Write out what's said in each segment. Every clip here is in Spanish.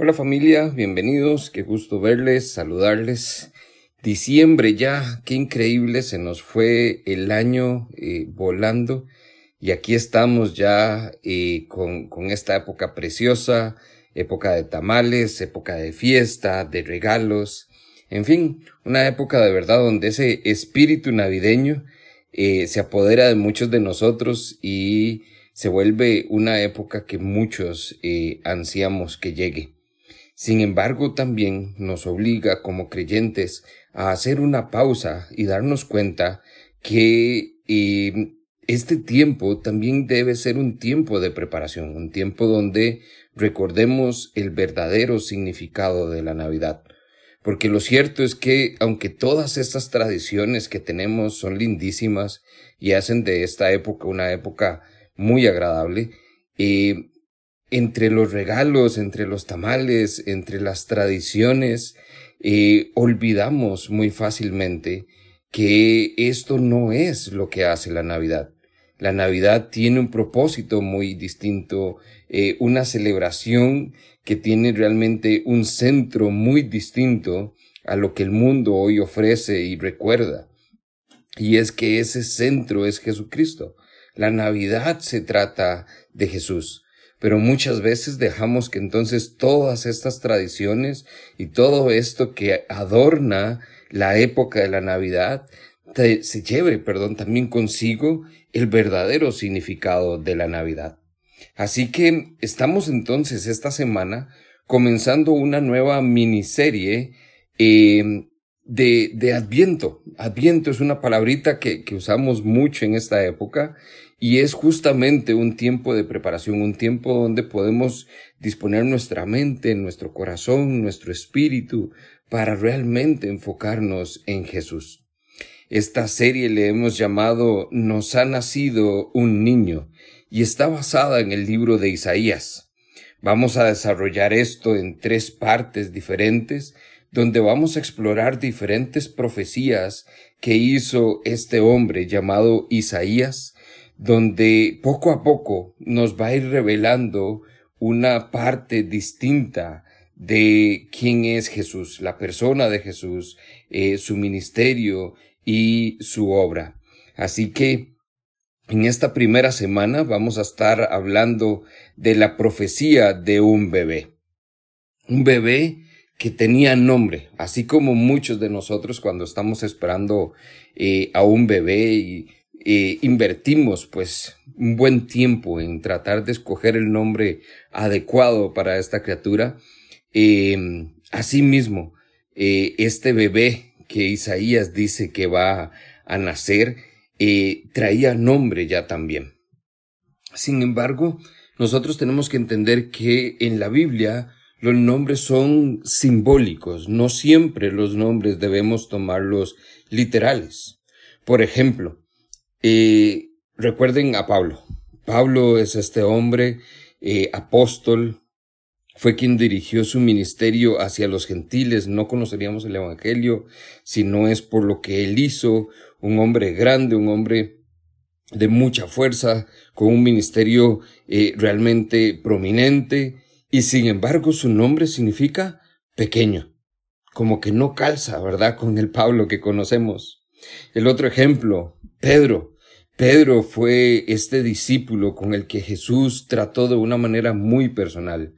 Hola familia, bienvenidos, qué gusto verles, saludarles. Diciembre ya, qué increíble, se nos fue el año eh, volando y aquí estamos ya eh, con, esta época preciosa, época de tamales, época de fiesta, de regalos, en fin, una época de verdad donde ese espíritu navideño eh, se apodera de muchos de nosotros y se vuelve una época que muchos eh, ansiamos que llegue. Sin embargo, también nos obliga como creyentes a hacer una pausa y darnos cuenta que eh, este tiempo también debe ser un tiempo de preparación, un tiempo donde recordemos el verdadero significado de la Navidad. Porque lo cierto es que, aunque todas estas tradiciones que tenemos son lindísimas y hacen de esta época una época muy agradable, eh, entre los regalos, entre los tamales, entre las tradiciones, eh, olvidamos muy fácilmente que esto no es lo que hace la Navidad. La Navidad tiene un propósito muy distinto, eh, una celebración que tiene realmente un centro muy distinto a lo que el mundo hoy ofrece y recuerda. Y es que ese centro es Jesucristo. La Navidad se trata de Jesús pero muchas veces dejamos que entonces todas estas tradiciones y todo esto que adorna la época de la Navidad se lleve, perdón, también consigo el verdadero significado de la Navidad. Así que estamos entonces esta semana comenzando una nueva miniserie eh, de, de Adviento. Adviento es una palabrita que, que usamos mucho en esta época y es justamente un tiempo de preparación, un tiempo donde podemos disponer nuestra mente, nuestro corazón, nuestro espíritu para realmente enfocarnos en Jesús. Esta serie le hemos llamado Nos ha nacido un niño y está basada en el libro de Isaías. Vamos a desarrollar esto en tres partes diferentes donde vamos a explorar diferentes profecías que hizo este hombre llamado Isaías donde poco a poco nos va a ir revelando una parte distinta de quién es Jesús, la persona de Jesús, eh, su ministerio y su obra. Así que en esta primera semana vamos a estar hablando de la profecía de un bebé. Un bebé que tenía nombre, así como muchos de nosotros cuando estamos esperando eh, a un bebé y eh, invertimos pues un buen tiempo en tratar de escoger el nombre adecuado para esta criatura. Eh, asimismo, eh, este bebé que Isaías dice que va a nacer, eh, traía nombre ya también. Sin embargo, nosotros tenemos que entender que en la Biblia los nombres son simbólicos, no siempre los nombres debemos tomarlos literales. Por ejemplo, recuerden a Pablo. Pablo es este hombre eh, apóstol, fue quien dirigió su ministerio hacia los gentiles. No conoceríamos el Evangelio si no es por lo que él hizo, un hombre grande, un hombre de mucha fuerza, con un ministerio eh, realmente prominente, y sin embargo su nombre significa pequeño, como que no calza, ¿verdad?, con el Pablo que conocemos. El otro ejemplo, Pedro. Pedro fue este discípulo con el que Jesús trató de una manera muy personal.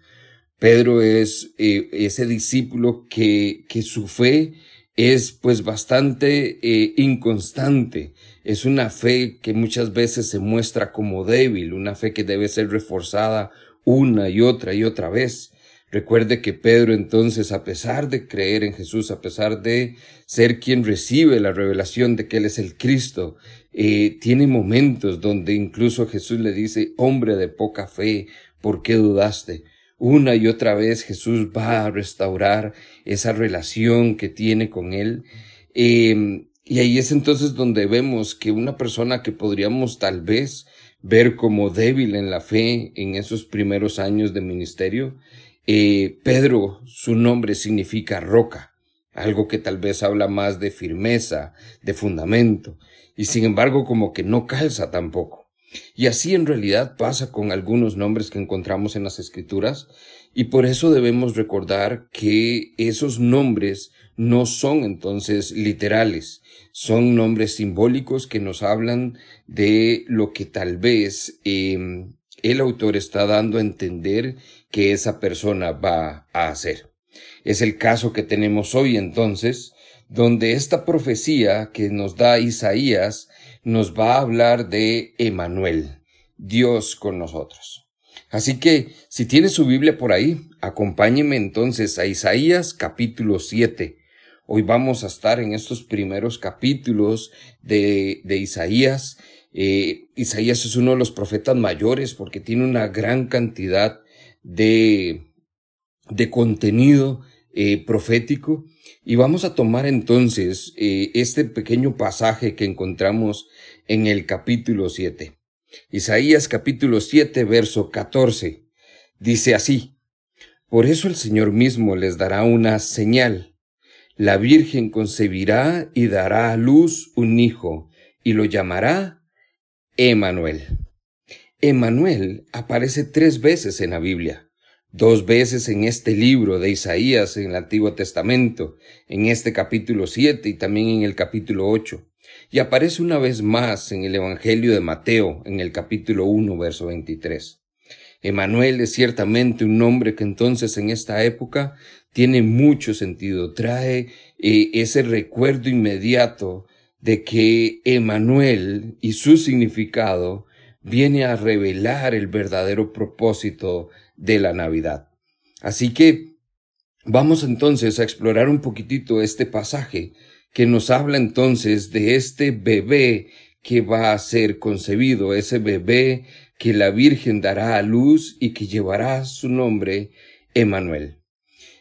Pedro es eh, ese discípulo que, que su fe es pues bastante eh, inconstante. Es una fe que muchas veces se muestra como débil, una fe que debe ser reforzada una y otra y otra vez. Recuerde que Pedro entonces, a pesar de creer en Jesús, a pesar de ser quien recibe la revelación de que Él es el Cristo, eh, tiene momentos donde incluso Jesús le dice, hombre de poca fe, ¿por qué dudaste? Una y otra vez Jesús va a restaurar esa relación que tiene con Él. Eh, y ahí es entonces donde vemos que una persona que podríamos tal vez ver como débil en la fe en esos primeros años de ministerio, eh, Pedro, su nombre significa roca, algo que tal vez habla más de firmeza, de fundamento, y sin embargo como que no calza tampoco. Y así en realidad pasa con algunos nombres que encontramos en las escrituras y por eso debemos recordar que esos nombres no son entonces literales, son nombres simbólicos que nos hablan de lo que tal vez em, el autor está dando a entender que esa persona va a hacer. Es el caso que tenemos hoy entonces, donde esta profecía que nos da Isaías nos va a hablar de Emanuel, Dios con nosotros. Así que, si tiene su Biblia por ahí, acompáñeme entonces a Isaías capítulo 7. Hoy vamos a estar en estos primeros capítulos de, de Isaías. Eh, Isaías es uno de los profetas mayores porque tiene una gran cantidad de, de contenido eh, profético. Y vamos a tomar entonces eh, este pequeño pasaje que encontramos en el capítulo 7. Isaías capítulo 7, verso 14. Dice así, Por eso el Señor mismo les dará una señal. La Virgen concebirá y dará a luz un hijo, y lo llamará Emanuel. Emanuel aparece tres veces en la Biblia dos veces en este libro de Isaías en el Antiguo Testamento, en este capítulo 7 y también en el capítulo 8, y aparece una vez más en el Evangelio de Mateo, en el capítulo 1, verso 23. Emanuel es ciertamente un nombre que entonces en esta época tiene mucho sentido, trae eh, ese recuerdo inmediato de que Emanuel y su significado viene a revelar el verdadero propósito de la Navidad. Así que vamos entonces a explorar un poquitito este pasaje que nos habla entonces de este bebé que va a ser concebido, ese bebé que la Virgen dará a luz y que llevará su nombre Emanuel.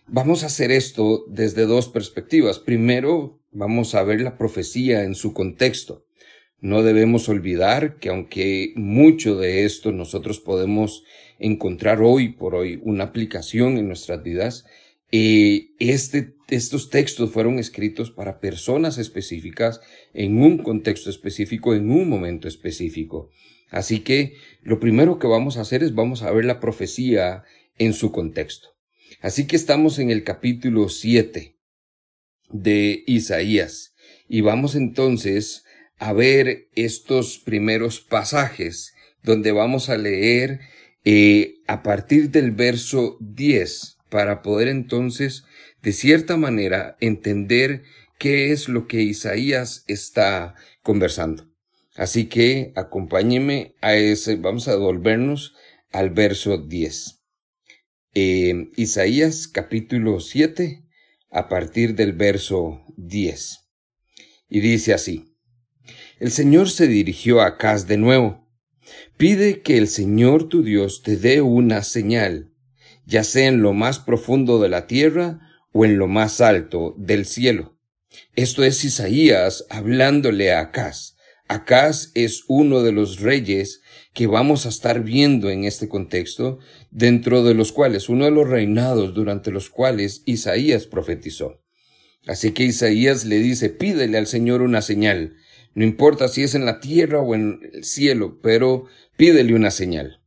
Vamos a hacer esto desde dos perspectivas. Primero, vamos a ver la profecía en su contexto. No debemos olvidar que aunque mucho de esto nosotros podemos encontrar hoy por hoy una aplicación en nuestras vidas, eh, este, estos textos fueron escritos para personas específicas, en un contexto específico, en un momento específico. Así que lo primero que vamos a hacer es vamos a ver la profecía en su contexto. Así que estamos en el capítulo 7 de Isaías y vamos entonces a ver estos primeros pasajes donde vamos a leer a partir del verso 10 para poder entonces de cierta manera entender qué es lo que Isaías está conversando. Así que acompáñeme a ese, vamos a devolvernos al verso 10. Eh, Isaías capítulo 7 a partir del verso 10. Y dice así, el Señor se dirigió a Acaz de nuevo. Pide que el Señor tu Dios te dé una señal, ya sea en lo más profundo de la tierra o en lo más alto del cielo. Esto es Isaías hablándole a Acaz. Acaz es uno de los reyes que vamos a estar viendo en este contexto, dentro de los cuales, uno de los reinados durante los cuales Isaías profetizó. Así que Isaías le dice, pídele al Señor una señal, no importa si es en la tierra o en el cielo, pero pídele una señal.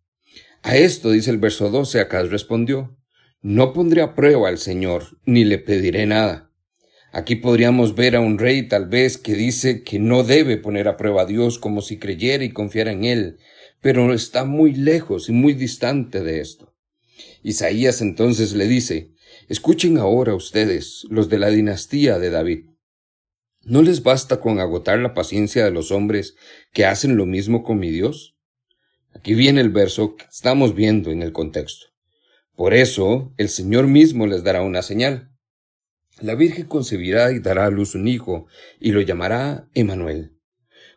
A esto dice el verso 12, Acaz respondió, no pondré a prueba al Señor, ni le pediré nada. Aquí podríamos ver a un rey tal vez que dice que no debe poner a prueba a Dios como si creyera y confiara en Él, pero está muy lejos y muy distante de esto. Isaías entonces le dice, Escuchen ahora ustedes, los de la dinastía de David. ¿No les basta con agotar la paciencia de los hombres que hacen lo mismo con mi Dios? Aquí viene el verso que estamos viendo en el contexto. Por eso el Señor mismo les dará una señal. La Virgen concebirá y dará a luz un hijo, y lo llamará Emanuel.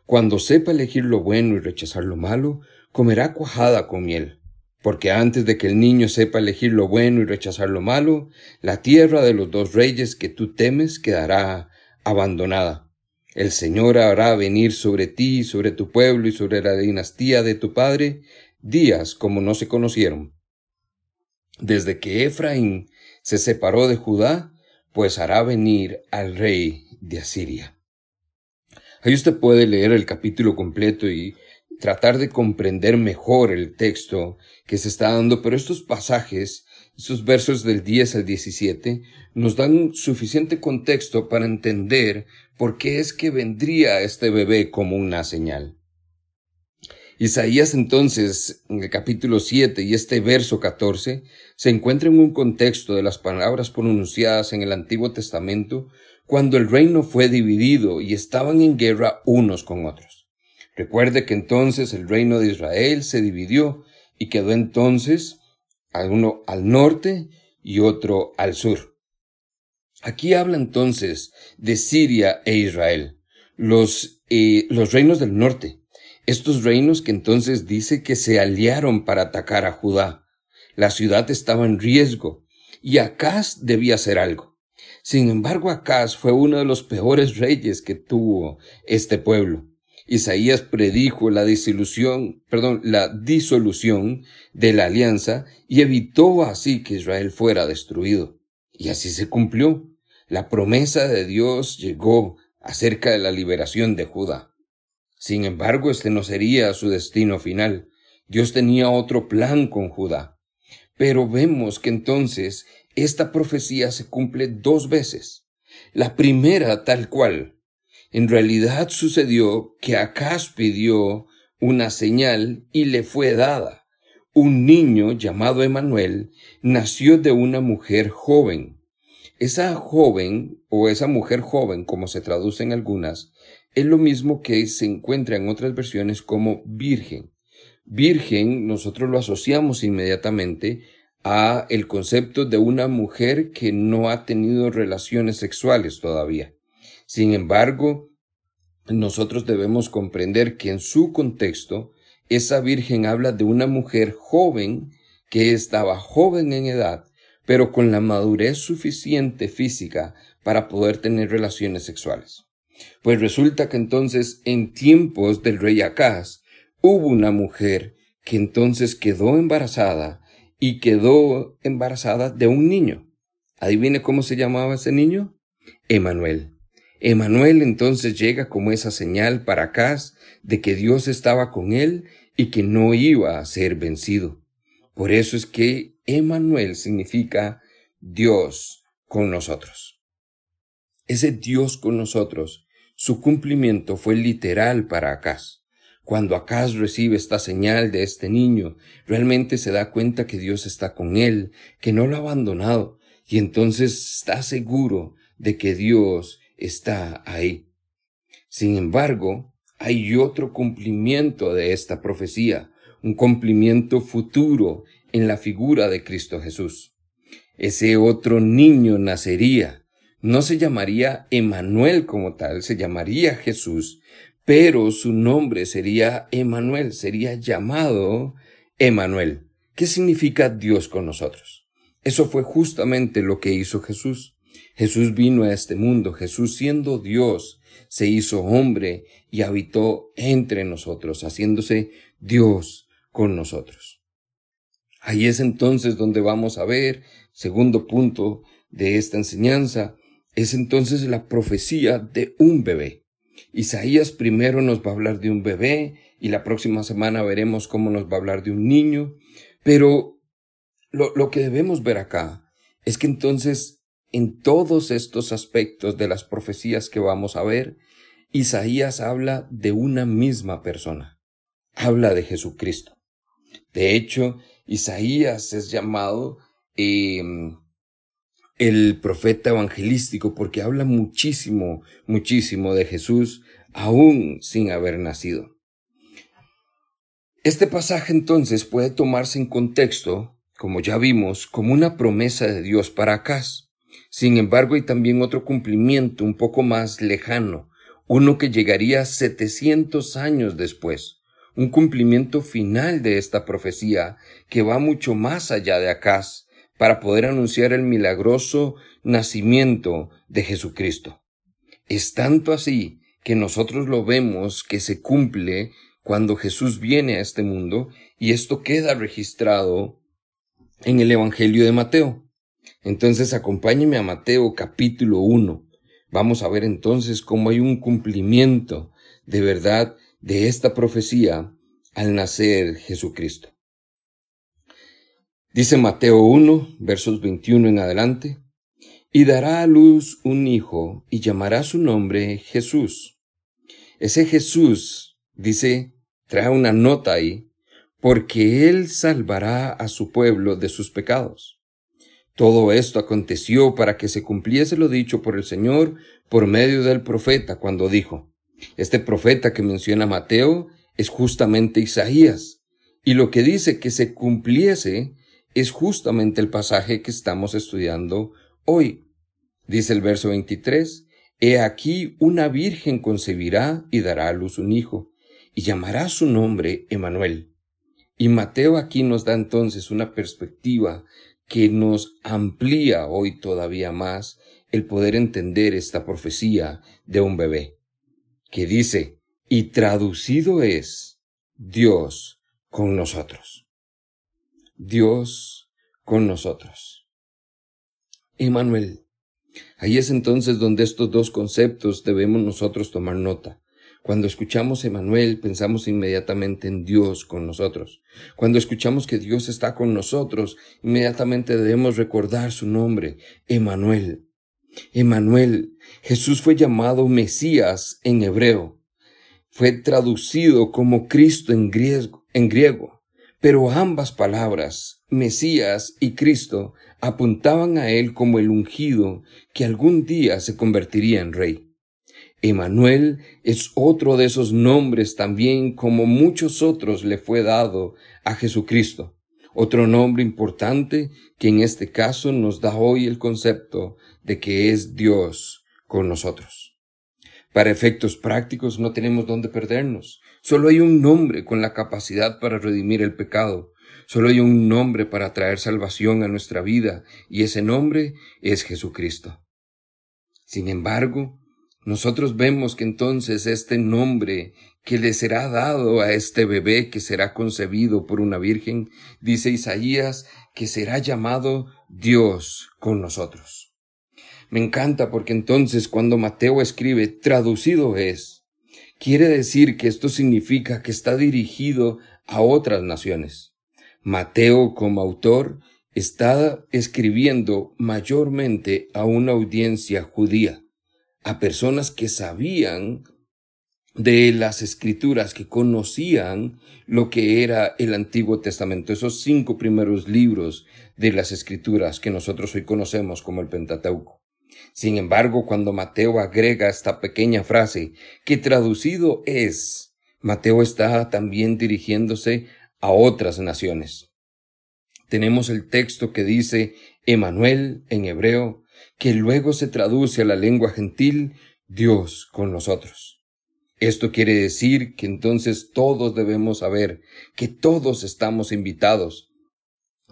Cuando sepa elegir lo bueno y rechazar lo malo, comerá cuajada con miel. Porque antes de que el niño sepa elegir lo bueno y rechazar lo malo, la tierra de los dos reyes que tú temes quedará abandonada. El Señor hará venir sobre ti, sobre tu pueblo y sobre la dinastía de tu padre días como no se conocieron. Desde que Efraín se separó de Judá, pues hará venir al rey de Asiria. Ahí usted puede leer el capítulo completo y tratar de comprender mejor el texto que se está dando, pero estos pasajes, estos versos del 10 al 17, nos dan suficiente contexto para entender por qué es que vendría este bebé como una señal. Isaías entonces, en el capítulo 7 y este verso 14, se encuentra en un contexto de las palabras pronunciadas en el Antiguo Testamento cuando el reino fue dividido y estaban en guerra unos con otros. Recuerde que entonces el reino de Israel se dividió y quedó entonces uno al norte y otro al sur. Aquí habla entonces de Siria e Israel, los, eh, los reinos del norte, estos reinos que entonces dice que se aliaron para atacar a Judá. La ciudad estaba en riesgo y Acaz debía hacer algo. Sin embargo, Acaz fue uno de los peores reyes que tuvo este pueblo. Isaías predijo la disolución, perdón, la disolución de la alianza y evitó así que Israel fuera destruido. Y así se cumplió. La promesa de Dios llegó acerca de la liberación de Judá. Sin embargo, este no sería su destino final. Dios tenía otro plan con Judá. Pero vemos que entonces esta profecía se cumple dos veces. La primera tal cual. En realidad sucedió que Acaz pidió una señal y le fue dada. Un niño llamado Emanuel nació de una mujer joven. Esa joven, o esa mujer joven, como se traduce en algunas, es lo mismo que se encuentra en otras versiones como virgen. Virgen nosotros lo asociamos inmediatamente a el concepto de una mujer que no ha tenido relaciones sexuales todavía. Sin embargo, nosotros debemos comprender que en su contexto, esa virgen habla de una mujer joven que estaba joven en edad, pero con la madurez suficiente física para poder tener relaciones sexuales. Pues resulta que entonces en tiempos del rey Acaz hubo una mujer que entonces quedó embarazada y quedó embarazada de un niño. ¿Adivine cómo se llamaba ese niño? Emanuel. Emanuel entonces llega como esa señal para Acaz de que Dios estaba con él y que no iba a ser vencido. Por eso es que Emanuel significa Dios con nosotros. Ese Dios con nosotros su cumplimiento fue literal para Acaz. Cuando Acaz recibe esta señal de este niño, realmente se da cuenta que Dios está con él, que no lo ha abandonado, y entonces está seguro de que Dios está ahí. Sin embargo, hay otro cumplimiento de esta profecía, un cumplimiento futuro en la figura de Cristo Jesús. Ese otro niño nacería, no se llamaría Emanuel como tal, se llamaría Jesús, pero su nombre sería Emanuel, sería llamado Emanuel. ¿Qué significa Dios con nosotros? Eso fue justamente lo que hizo Jesús. Jesús vino a este mundo, Jesús siendo Dios, se hizo hombre y habitó entre nosotros, haciéndose Dios con nosotros. Ahí es entonces donde vamos a ver, segundo punto de esta enseñanza, es entonces la profecía de un bebé. Isaías primero nos va a hablar de un bebé y la próxima semana veremos cómo nos va a hablar de un niño, pero lo, lo que debemos ver acá es que entonces en todos estos aspectos de las profecías que vamos a ver, Isaías habla de una misma persona, habla de Jesucristo. De hecho, Isaías es llamado eh, el profeta evangelístico porque habla muchísimo, muchísimo de Jesús aún sin haber nacido. Este pasaje entonces puede tomarse en contexto, como ya vimos, como una promesa de Dios para Acaz. Sin embargo, hay también otro cumplimiento un poco más lejano, uno que llegaría 700 años después, un cumplimiento final de esta profecía que va mucho más allá de Acaz para poder anunciar el milagroso nacimiento de Jesucristo. Es tanto así que nosotros lo vemos que se cumple cuando Jesús viene a este mundo y esto queda registrado en el Evangelio de Mateo. Entonces acompáñeme a Mateo capítulo 1. Vamos a ver entonces cómo hay un cumplimiento de verdad de esta profecía al nacer Jesucristo. Dice Mateo 1, versos 21 en adelante, y dará a luz un hijo y llamará su nombre Jesús. Ese Jesús, dice, trae una nota ahí, porque él salvará a su pueblo de sus pecados. Todo esto aconteció para que se cumpliese lo dicho por el Señor por medio del profeta cuando dijo, este profeta que menciona Mateo es justamente Isaías, y lo que dice que se cumpliese es justamente el pasaje que estamos estudiando hoy. Dice el verso 23, He aquí una virgen concebirá y dará a luz un hijo, y llamará su nombre Emanuel. Y Mateo aquí nos da entonces una perspectiva que nos amplía hoy todavía más el poder entender esta profecía de un bebé, que dice, y traducido es Dios con nosotros. Dios con nosotros. Emanuel. Ahí es entonces donde estos dos conceptos debemos nosotros tomar nota. Cuando escuchamos Emanuel, pensamos inmediatamente en Dios con nosotros. Cuando escuchamos que Dios está con nosotros, inmediatamente debemos recordar su nombre, Emanuel. Emanuel, Jesús fue llamado Mesías en hebreo. Fue traducido como Cristo en griego. En griego. Pero ambas palabras, Mesías y Cristo, apuntaban a él como el ungido que algún día se convertiría en rey. Emanuel es otro de esos nombres también como muchos otros le fue dado a Jesucristo. Otro nombre importante que en este caso nos da hoy el concepto de que es Dios con nosotros. Para efectos prácticos no tenemos dónde perdernos. Solo hay un nombre con la capacidad para redimir el pecado. Solo hay un nombre para traer salvación a nuestra vida, y ese nombre es Jesucristo. Sin embargo, nosotros vemos que entonces este nombre que le será dado a este bebé que será concebido por una virgen, dice Isaías, que será llamado Dios con nosotros. Me encanta porque entonces cuando Mateo escribe, traducido es, quiere decir que esto significa que está dirigido a otras naciones. Mateo como autor está escribiendo mayormente a una audiencia judía, a personas que sabían de las escrituras, que conocían lo que era el Antiguo Testamento, esos cinco primeros libros de las escrituras que nosotros hoy conocemos como el Pentateuco. Sin embargo, cuando Mateo agrega esta pequeña frase, que traducido es, Mateo está también dirigiéndose a otras naciones. Tenemos el texto que dice Emanuel en hebreo, que luego se traduce a la lengua gentil Dios con nosotros. Esto quiere decir que entonces todos debemos saber que todos estamos invitados,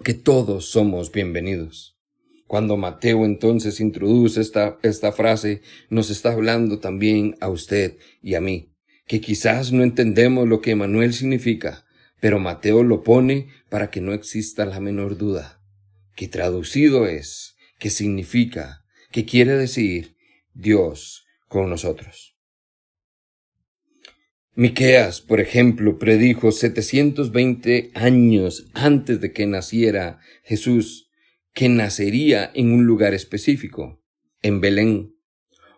que todos somos bienvenidos. Cuando Mateo entonces introduce esta, esta frase, nos está hablando también a usted y a mí, que quizás no entendemos lo que Emanuel significa, pero Mateo lo pone para que no exista la menor duda, que traducido es, que significa, que quiere decir Dios con nosotros. Miqueas, por ejemplo, predijo 720 años antes de que naciera Jesús que nacería en un lugar específico, en Belén.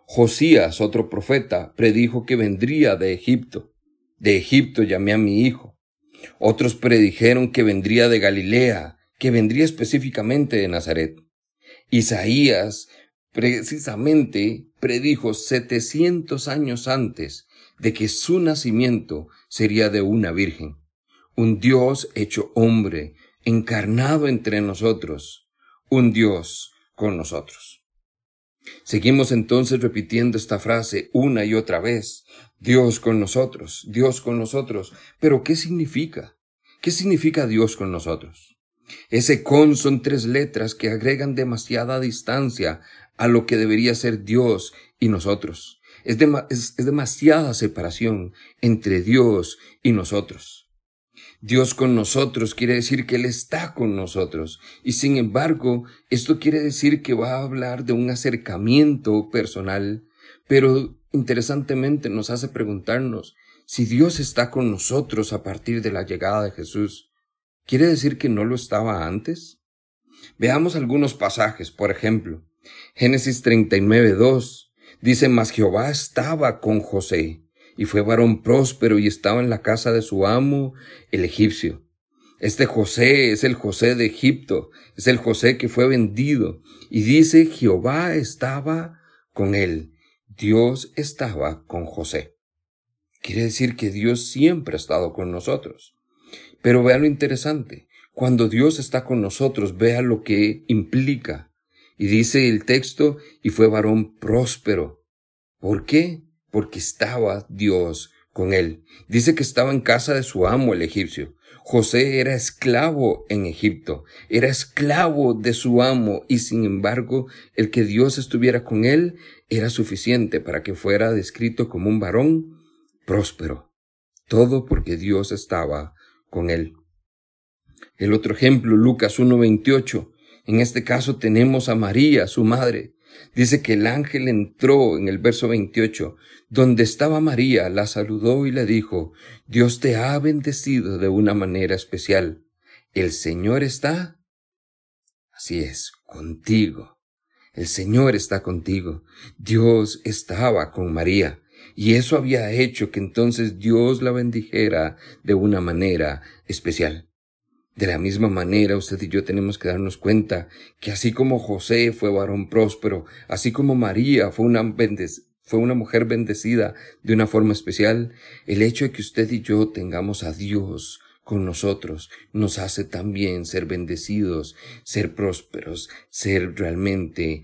Josías, otro profeta, predijo que vendría de Egipto. De Egipto llamé a mi hijo. Otros predijeron que vendría de Galilea, que vendría específicamente de Nazaret. Isaías precisamente predijo setecientos años antes de que su nacimiento sería de una virgen, un Dios hecho hombre, encarnado entre nosotros, un Dios con nosotros. Seguimos entonces repitiendo esta frase una y otra vez. Dios con nosotros, Dios con nosotros. Pero ¿qué significa? ¿Qué significa Dios con nosotros? Ese con son tres letras que agregan demasiada distancia a lo que debería ser Dios y nosotros. Es, demasiada separación entre Dios y nosotros. Dios con nosotros quiere decir que Él está con nosotros. Y sin embargo, esto quiere decir que va a hablar de un acercamiento personal, pero interesantemente nos hace preguntarnos Si Dios está con nosotros a partir de la llegada de Jesús, ¿quiere decir que no lo estaba antes? Veamos algunos pasajes, por ejemplo, Génesis 39, 2 dice, mas Jehová estaba con José, y fue varón próspero y estaba en la casa de su amo, el egipcio. Este José es el José de Egipto, es el José que fue vendido, y dice, Jehová estaba con él, Dios estaba con José. Quiere decir que Dios siempre ha estado con nosotros. Pero vea lo interesante, cuando Dios está con nosotros, vea lo que implica. Y dice el texto, y fue varón próspero. ¿Por qué? Porque estaba Dios con él. Dice que estaba en casa de su amo el egipcio. José era esclavo en Egipto, era esclavo de su amo y sin embargo el que Dios estuviera con él era suficiente para que fuera descrito como un varón próspero. Todo porque Dios estaba con él. El otro ejemplo, Lucas 1.28. En este caso tenemos a María, su madre. Dice que el ángel entró en el verso 28, donde estaba María, la saludó y le dijo, Dios te ha bendecido de una manera especial. El Señor está, así es, contigo. El Señor está contigo. Dios estaba con María. Y eso había hecho que entonces Dios la bendijera de una manera especial. De la misma manera, usted y yo tenemos que darnos cuenta que así como José fue varón próspero, así como María fue una, mujer bendecida de una forma especial, el hecho de que usted y yo tengamos a Dios con nosotros nos hace también ser bendecidos, ser prósperos, ser realmente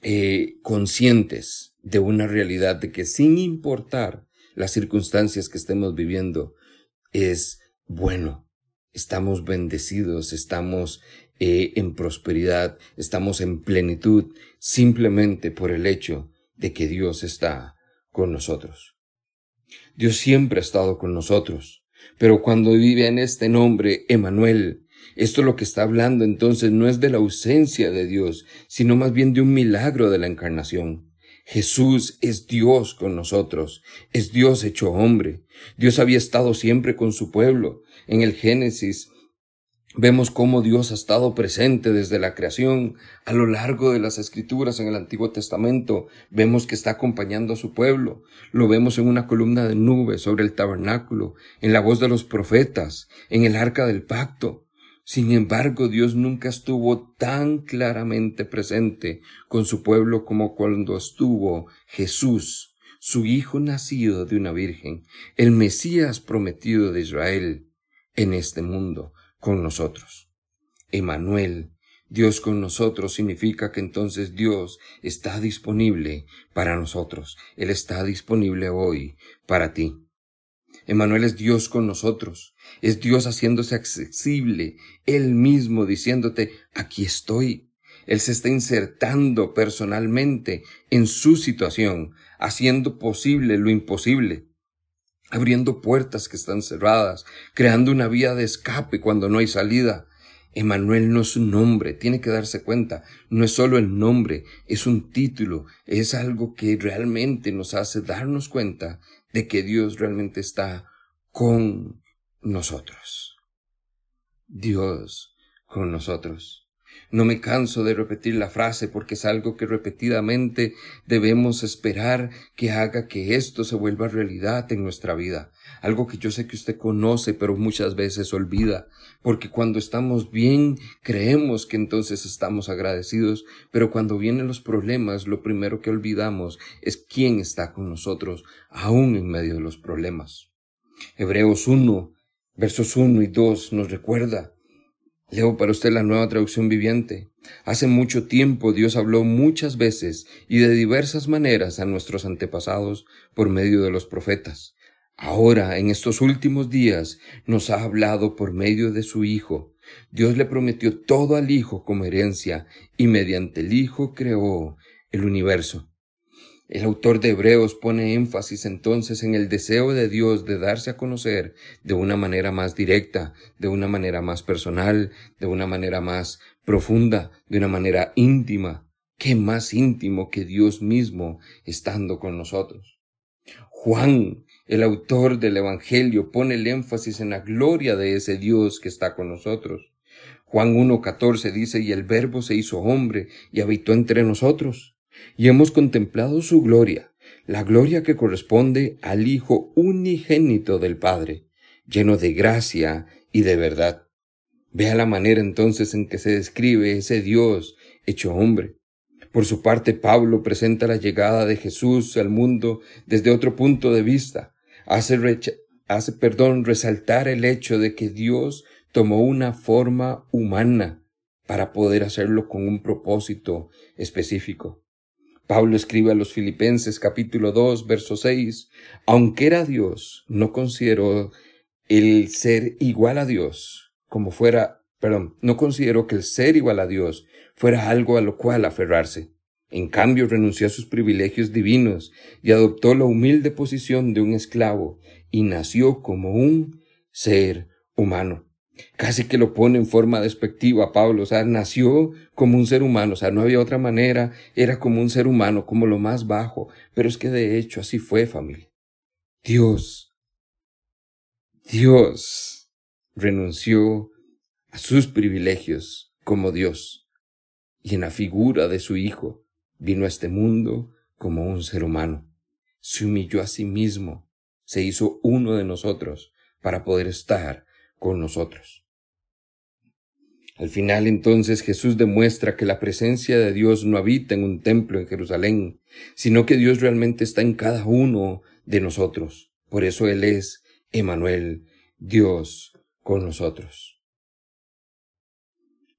eh, conscientes de una realidad de que sin importar las circunstancias que estemos viviendo, es bueno estamos bendecidos, estamos eh, en prosperidad, estamos en plenitud, simplemente por el hecho de que Dios está con nosotros. Dios siempre ha estado con nosotros, pero cuando vive en este nombre, Emanuel, esto lo que está hablando entonces no es de la ausencia de Dios, sino más bien de un milagro de la encarnación. Jesús es Dios con nosotros, es Dios hecho hombre. Dios había estado siempre con su pueblo. En el Génesis vemos cómo Dios ha estado presente desde la creación. A lo largo de las escrituras en el Antiguo Testamento vemos que está acompañando a su pueblo. Lo vemos en una columna de nube sobre el tabernáculo, en la voz de los profetas, en el arca del pacto. Sin embargo, Dios nunca estuvo tan claramente presente con su pueblo como cuando estuvo Jesús, su Hijo nacido de una Virgen, el Mesías prometido de Israel, en este mundo, con nosotros. Emanuel, Dios con nosotros significa que entonces Dios está disponible para nosotros. Él está disponible hoy para ti. Emanuel es Dios con nosotros, es Dios haciéndose accesible, Él mismo diciéndote, aquí estoy. Él se está insertando personalmente en su situación, haciendo posible lo imposible, abriendo puertas que están cerradas, creando una vía de escape cuando no hay salida. Emanuel no es un nombre, tiene que darse cuenta, no es solo el nombre, es un título, es algo que realmente nos hace darnos cuenta de que Dios realmente está con nosotros. Dios con nosotros. No me canso de repetir la frase porque es algo que repetidamente debemos esperar que haga que esto se vuelva realidad en nuestra vida. Algo que yo sé que usted conoce pero muchas veces olvida. Porque cuando estamos bien creemos que entonces estamos agradecidos, pero cuando vienen los problemas lo primero que olvidamos es quién está con nosotros aún en medio de los problemas. Hebreos 1, versos 1 y 2 nos recuerda Leo para usted la nueva traducción viviente. Hace mucho tiempo Dios habló muchas veces y de diversas maneras a nuestros antepasados por medio de los profetas. Ahora, en estos últimos días, nos ha hablado por medio de su Hijo. Dios le prometió todo al Hijo como herencia y mediante el Hijo creó el universo. El autor de Hebreos pone énfasis entonces en el deseo de Dios de darse a conocer de una manera más directa, de una manera más personal, de una manera más profunda, de una manera íntima. ¿Qué más íntimo que Dios mismo estando con nosotros? Juan, El autor del Evangelio pone el énfasis en la gloria de ese Dios que está con nosotros. Juan 1.14 dice, y el Verbo se hizo hombre y habitó entre nosotros, y hemos contemplado su gloria, la gloria que corresponde al Hijo unigénito del Padre, lleno de gracia y de verdad. Vea la manera entonces en que se describe ese Dios hecho hombre. Por su parte, Pablo presenta la llegada de Jesús al mundo desde otro punto de vista. Hace, perdón, resaltar el hecho de que Dios tomó una forma humana para poder hacerlo con un propósito específico. Pablo escribe a los Filipenses capítulo 2, verso 6, aunque era Dios, no consideró el ser igual a Dios como fuera, perdón, no consideró que el ser igual a Dios fuera algo a lo cual aferrarse. En cambio, renunció a sus privilegios divinos y adoptó la humilde posición de un esclavo y nació como un ser humano. Casi que lo pone en forma despectiva Pablo, o sea, nació como un ser humano, o sea, no había otra manera, era como un ser humano, como lo más bajo, pero es que de hecho así fue familia. Dios, Dios renunció a sus privilegios como Dios y en la figura de su Hijo vino a este mundo como un ser humano. Se humilló a sí mismo, se hizo uno de nosotros para poder estar con nosotros. Al final entonces Jesús demuestra que la presencia de Dios no habita en un templo en Jerusalén, sino que Dios realmente está en cada uno de nosotros. Por eso Él es Emanuel, Dios con nosotros.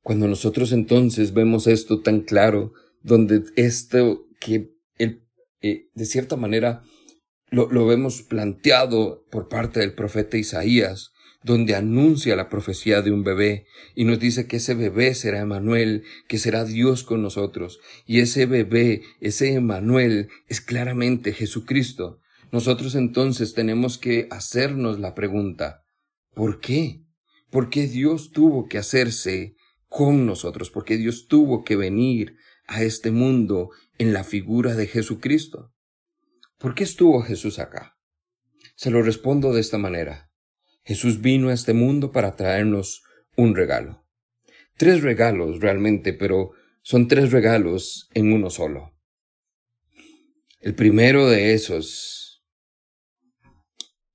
Cuando nosotros entonces vemos esto tan claro, donde esto que eh, de cierta manera lo, lo vemos planteado por parte del profeta Isaías, donde anuncia la profecía de un bebé y nos dice que ese bebé será Emanuel, que será Dios con nosotros. Y ese bebé, ese Emanuel, es claramente Jesucristo. Nosotros entonces tenemos que hacernos la pregunta, ¿por qué? ¿Por qué Dios tuvo que hacerse con nosotros, porque Dios tuvo que venir a este mundo en la figura de Jesucristo. ¿Por qué estuvo Jesús acá? Se lo respondo de esta manera. Jesús vino a este mundo para traernos un regalo. Tres regalos realmente, pero son tres regalos en uno solo. El primero de esos,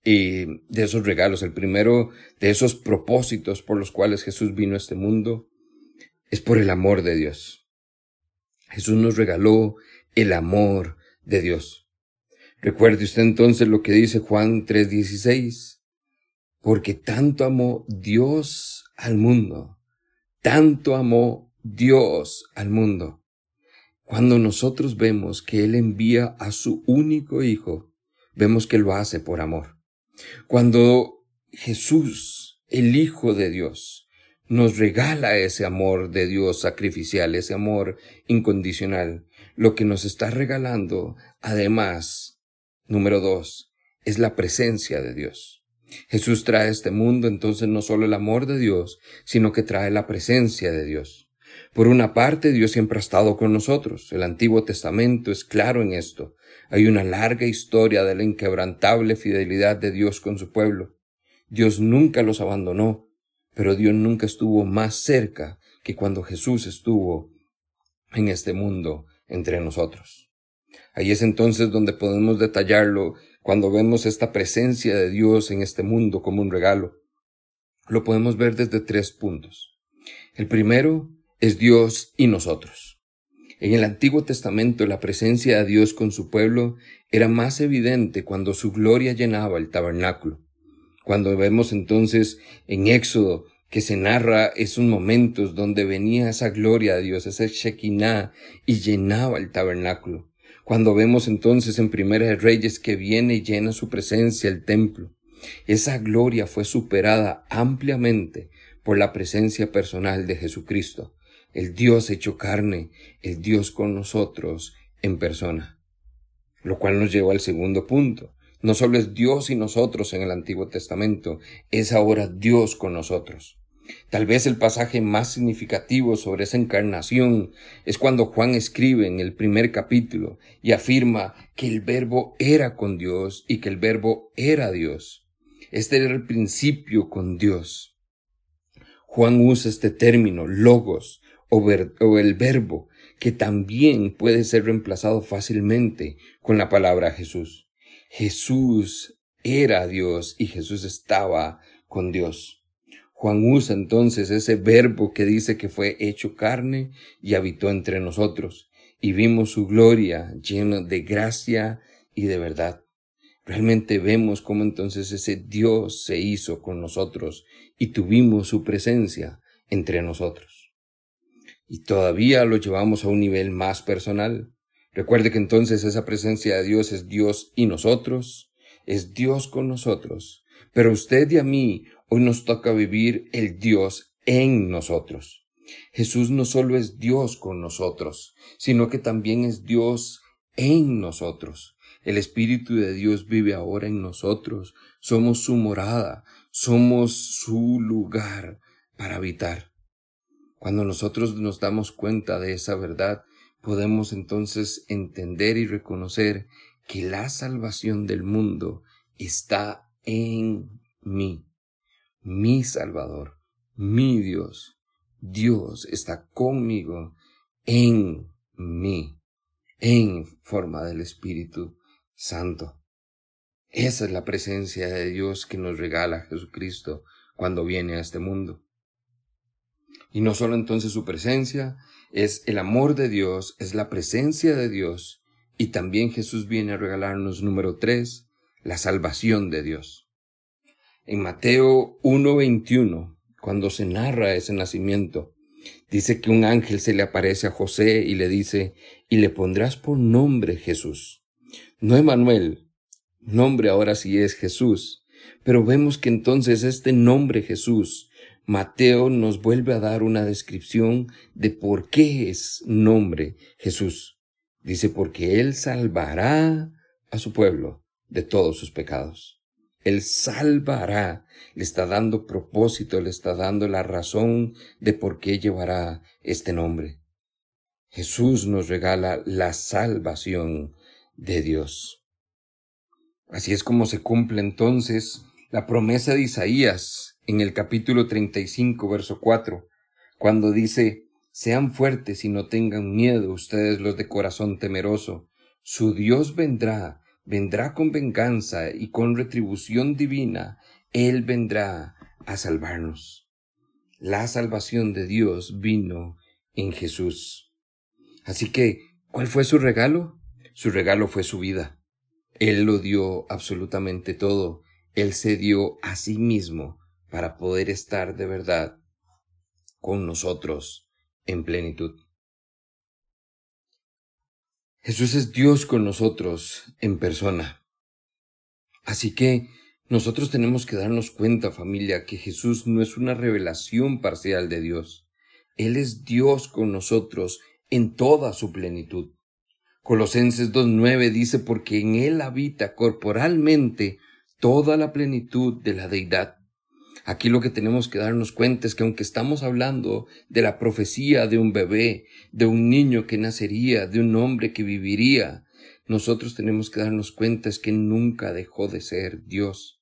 y de esos regalos, el primero de esos propósitos por los cuales Jesús vino a este mundo, es por el amor de Dios. Jesús nos regaló el amor de Dios. Recuerde usted entonces lo que dice Juan 3:16, porque tanto amó Dios al mundo, tanto amó Dios al mundo. Cuando nosotros vemos que Él envía a su único Hijo, vemos que lo hace por amor. Cuando Jesús, el Hijo de Dios, nos regala ese amor de Dios sacrificial, ese amor incondicional. Lo que nos está regalando, además, número dos, es la presencia de Dios. Jesús trae a este mundo entonces no solo el amor de Dios, sino que trae la presencia de Dios. Por una parte, Dios siempre ha estado con nosotros. El Antiguo Testamento es claro en esto. Hay una larga historia de la inquebrantable fidelidad de Dios con su pueblo. Dios nunca los abandonó, pero Dios nunca estuvo más cerca que cuando Jesús estuvo en este mundo entre nosotros. Ahí es entonces donde podemos detallarlo cuando vemos esta presencia de Dios en este mundo como un regalo. Lo podemos ver desde tres puntos. El primero es Dios y nosotros. En el Antiguo Testamento la presencia de Dios con su pueblo era más evidente cuando su gloria llenaba el tabernáculo. Cuando vemos entonces en Éxodo que se narra esos momentos donde venía esa gloria de Dios, ese Shekinah, y llenaba el tabernáculo. Cuando vemos entonces en Primera de Reyes que viene y llena su presencia el templo, esa gloria fue superada ampliamente por la presencia personal de Jesucristo, el Dios hecho carne, el Dios con nosotros en persona. Lo cual nos lleva al segundo punto. No solo es Dios y nosotros en el Antiguo Testamento, es ahora Dios con nosotros. Tal vez el pasaje más significativo sobre esa encarnación es cuando Juan escribe en el primer capítulo y afirma que el verbo era con Dios y que el verbo era Dios. Este era el principio con Dios. Juan usa este término, logos, o, o el verbo, que también puede ser reemplazado fácilmente con la palabra Jesús. Jesús era Dios y Jesús estaba con Dios. Juan usa entonces ese verbo que dice que fue hecho carne y habitó entre nosotros, y vimos su gloria llena de gracia y de verdad. Realmente vemos cómo entonces ese Dios se hizo con nosotros y tuvimos su presencia entre nosotros. Y todavía lo llevamos a un nivel más personal. Recuerde que entonces esa presencia de Dios es Dios y nosotros, es Dios con nosotros. Pero usted y a mí Hoy nos toca vivir el Dios en nosotros. Jesús no solo es Dios con nosotros, sino que también es Dios en nosotros. El Espíritu de Dios vive ahora en nosotros. Somos su morada, somos su lugar para habitar. Cuando nosotros nos damos cuenta de esa verdad, podemos entonces entender y reconocer que la salvación del mundo está en mí mi Salvador, mi Dios. Dios está conmigo en mí, en forma del Espíritu Santo. Esa es la presencia de Dios que nos regala Jesucristo cuando viene a este mundo. Y no solo entonces su presencia, es el amor de Dios, es la presencia de Dios, y también Jesús viene a regalarnos número tres, la salvación de Dios. En Mateo 1.21, cuando se narra ese nacimiento, dice que un ángel se le aparece a José y le dice, y le pondrás por nombre Jesús. No Emanuel, nombre ahora sí es Jesús, pero vemos que entonces este nombre Jesús, Mateo nos vuelve a dar una descripción de por qué es nombre Jesús. Dice, porque Él salvará a su pueblo de todos sus pecados. Él salvará, le está dando propósito, le está dando la razón de por qué llevará este nombre. Jesús nos regala la salvación de Dios. Así es como se cumple entonces la promesa de Isaías en el capítulo 35, verso 4, cuando dice, Sean fuertes y no tengan miedo ustedes los de corazón temeroso, su Dios vendrá vendrá con venganza y con retribución divina, Él vendrá a salvarnos. La salvación de Dios vino en Jesús. Así que, ¿cuál fue su regalo? Su regalo fue su vida. Él lo dio absolutamente todo. Él se dio a sí mismo para poder estar de verdad con nosotros en plenitud. Jesús es Dios con nosotros en persona. Así que nosotros tenemos que darnos cuenta, familia, que Jesús no es una revelación parcial de Dios. Él es Dios con nosotros en toda su plenitud. Colosenses 2.9 dice, porque en Él habita corporalmente toda la plenitud de la deidad. Aquí lo que tenemos que darnos cuenta es que aunque estamos hablando de la profecía de un bebé, de un niño que nacería, de un hombre que viviría, nosotros tenemos que darnos cuenta es que nunca dejó de ser Dios.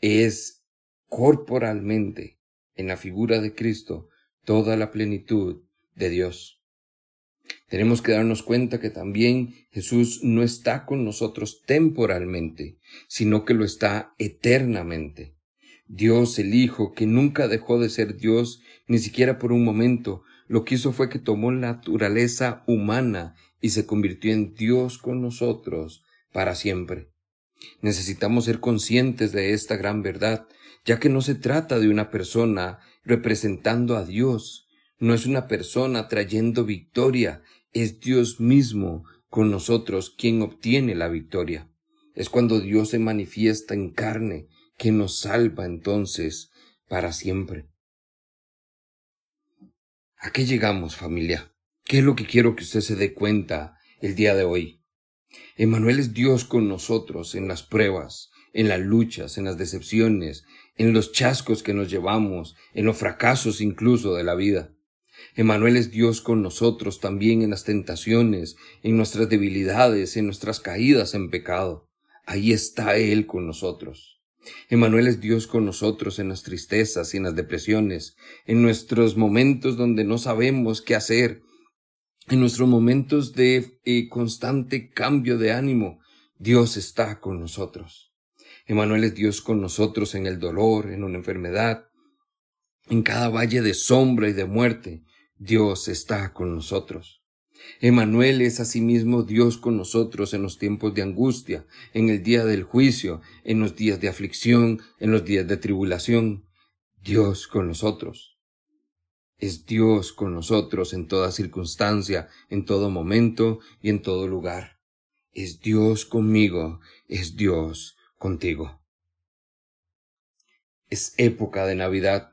Es corporalmente, en la figura de Cristo, toda la plenitud de Dios. Tenemos que darnos cuenta que también Jesús no está con nosotros temporalmente, sino que lo está eternamente. Dios el Hijo, que nunca dejó de ser Dios, ni siquiera por un momento, lo que hizo fue que tomó la naturaleza humana y se convirtió en Dios con nosotros para siempre. Necesitamos ser conscientes de esta gran verdad, ya que no se trata de una persona representando a Dios, no es una persona trayendo victoria, es Dios mismo con nosotros quien obtiene la victoria. Es cuando Dios se manifiesta en carne, que nos salva entonces para siempre. ¿A qué llegamos, familia? ¿Qué es lo que quiero que usted se dé cuenta el día de hoy? Emanuel es Dios con nosotros en las pruebas, en las luchas, en las decepciones, en los chascos que nos llevamos, en los fracasos incluso de la vida. Emanuel es Dios con nosotros también en las tentaciones, en nuestras debilidades, en nuestras caídas en pecado. Ahí está Él con nosotros. Emanuel es Dios con nosotros en las tristezas y en las depresiones, en nuestros momentos donde no sabemos qué hacer, en nuestros momentos de eh, constante cambio de ánimo. Dios está con nosotros. Emanuel es Dios con nosotros en el dolor, en una enfermedad, en cada valle de sombra y de muerte. Dios está con nosotros. Emanuel es asimismo Dios con nosotros en los tiempos de angustia, en el día del juicio, en los días de aflicción, en los días de tribulación. Dios con nosotros. Es Dios con nosotros en toda circunstancia, en todo momento y en todo lugar. Es Dios conmigo, es Dios contigo. Es época de Navidad.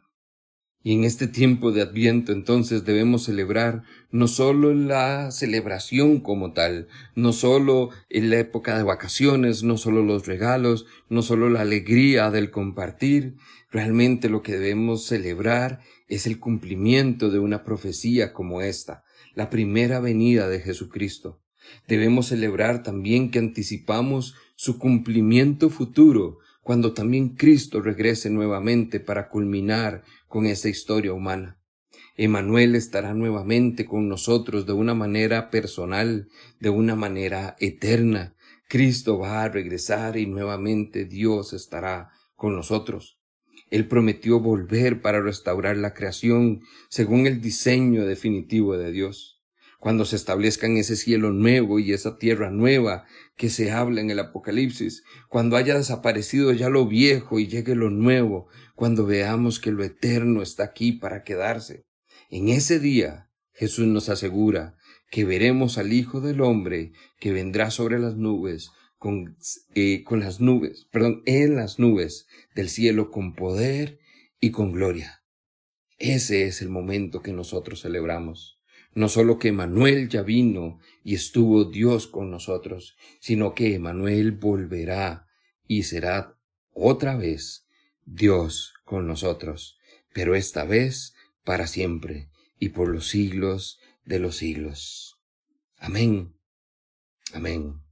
Y en este tiempo de Adviento entonces debemos celebrar no solo la celebración como tal, no solo en la época de vacaciones, no solo los regalos, no solo la alegría del compartir, realmente lo que debemos celebrar es el cumplimiento de una profecía como esta, la primera venida de Jesucristo. Debemos celebrar también que anticipamos su cumplimiento futuro cuando también Cristo regrese nuevamente para culminar con esa historia humana. Emanuel estará nuevamente con nosotros de una manera personal, de una manera eterna. Cristo va a regresar y nuevamente Dios estará con nosotros. Él prometió volver para restaurar la creación según el diseño definitivo de Dios cuando se establezcan ese cielo nuevo y esa tierra nueva que se habla en el Apocalipsis, cuando haya desaparecido ya lo viejo y llegue lo nuevo, cuando veamos que lo eterno está aquí para quedarse. En ese día Jesús nos asegura que veremos al Hijo del Hombre que vendrá sobre las nubes, con, eh, con las nubes, perdón, en las nubes del cielo con poder y con gloria. Ese es el momento que nosotros celebramos. No solo que Emanuel ya vino y estuvo Dios con nosotros, sino que Emanuel volverá y será otra vez Dios con nosotros, pero esta vez para siempre y por los siglos de los siglos. Amén. Amén.